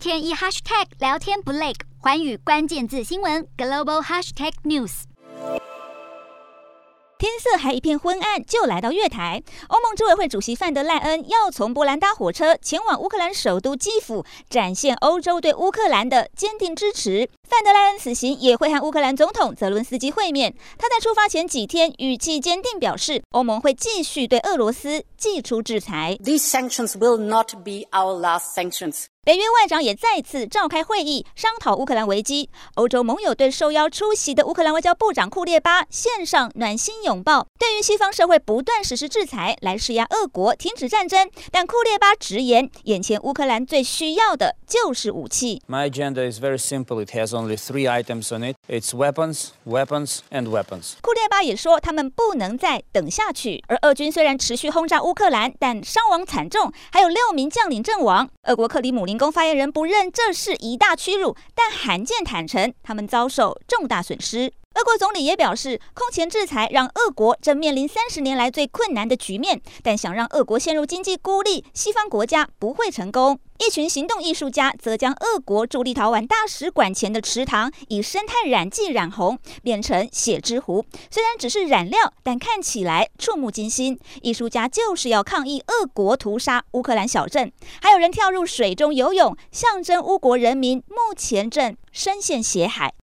天一 hashtag 聊天不累，环宇关键字新闻 global hashtag news。天色还一片昏暗，就来到月台。欧盟执委会主席范德赖恩要从波兰搭火车前往乌克兰首都基辅，展现欧洲对乌克兰的坚定支持。范德莱恩此行也会和乌克兰总统泽伦斯基会面。他在出发前几天语气坚定表示，欧盟会继续对俄罗斯祭出制裁。These sanctions will not be our last sanctions. 北约外长也再次召开会议，商讨乌克兰危机。欧洲盟友对受邀出席的乌克兰外交部长库列巴献上暖心拥抱。对于西方社会不断实施制裁来施压俄国停止战争，但库列巴直言，眼前乌克兰最需要的就是武器。My agenda is very simple. It has only three items on it. It's weapons, weapons, and weapons. 库列巴也说，他们不能再等下去。而俄军虽然持续轰炸乌克兰，但伤亡惨重，还有六名将领阵亡。俄国克里姆林宫发言人不认这是一大屈辱，但罕见坦承他们遭受重大损失。俄国总理也表示，空前制裁让俄国正面临三十年来最困难的局面，但想让俄国陷入经济孤立，西方国家不会成功。一群行动艺术家则将俄国驻立陶宛大使馆前的池塘以生态染剂染红，变成血之湖。虽然只是染料，但看起来触目惊心。艺术家就是要抗议俄国屠杀乌克兰小镇，还有人跳入水中游泳，象征乌国人民目前正深陷血海。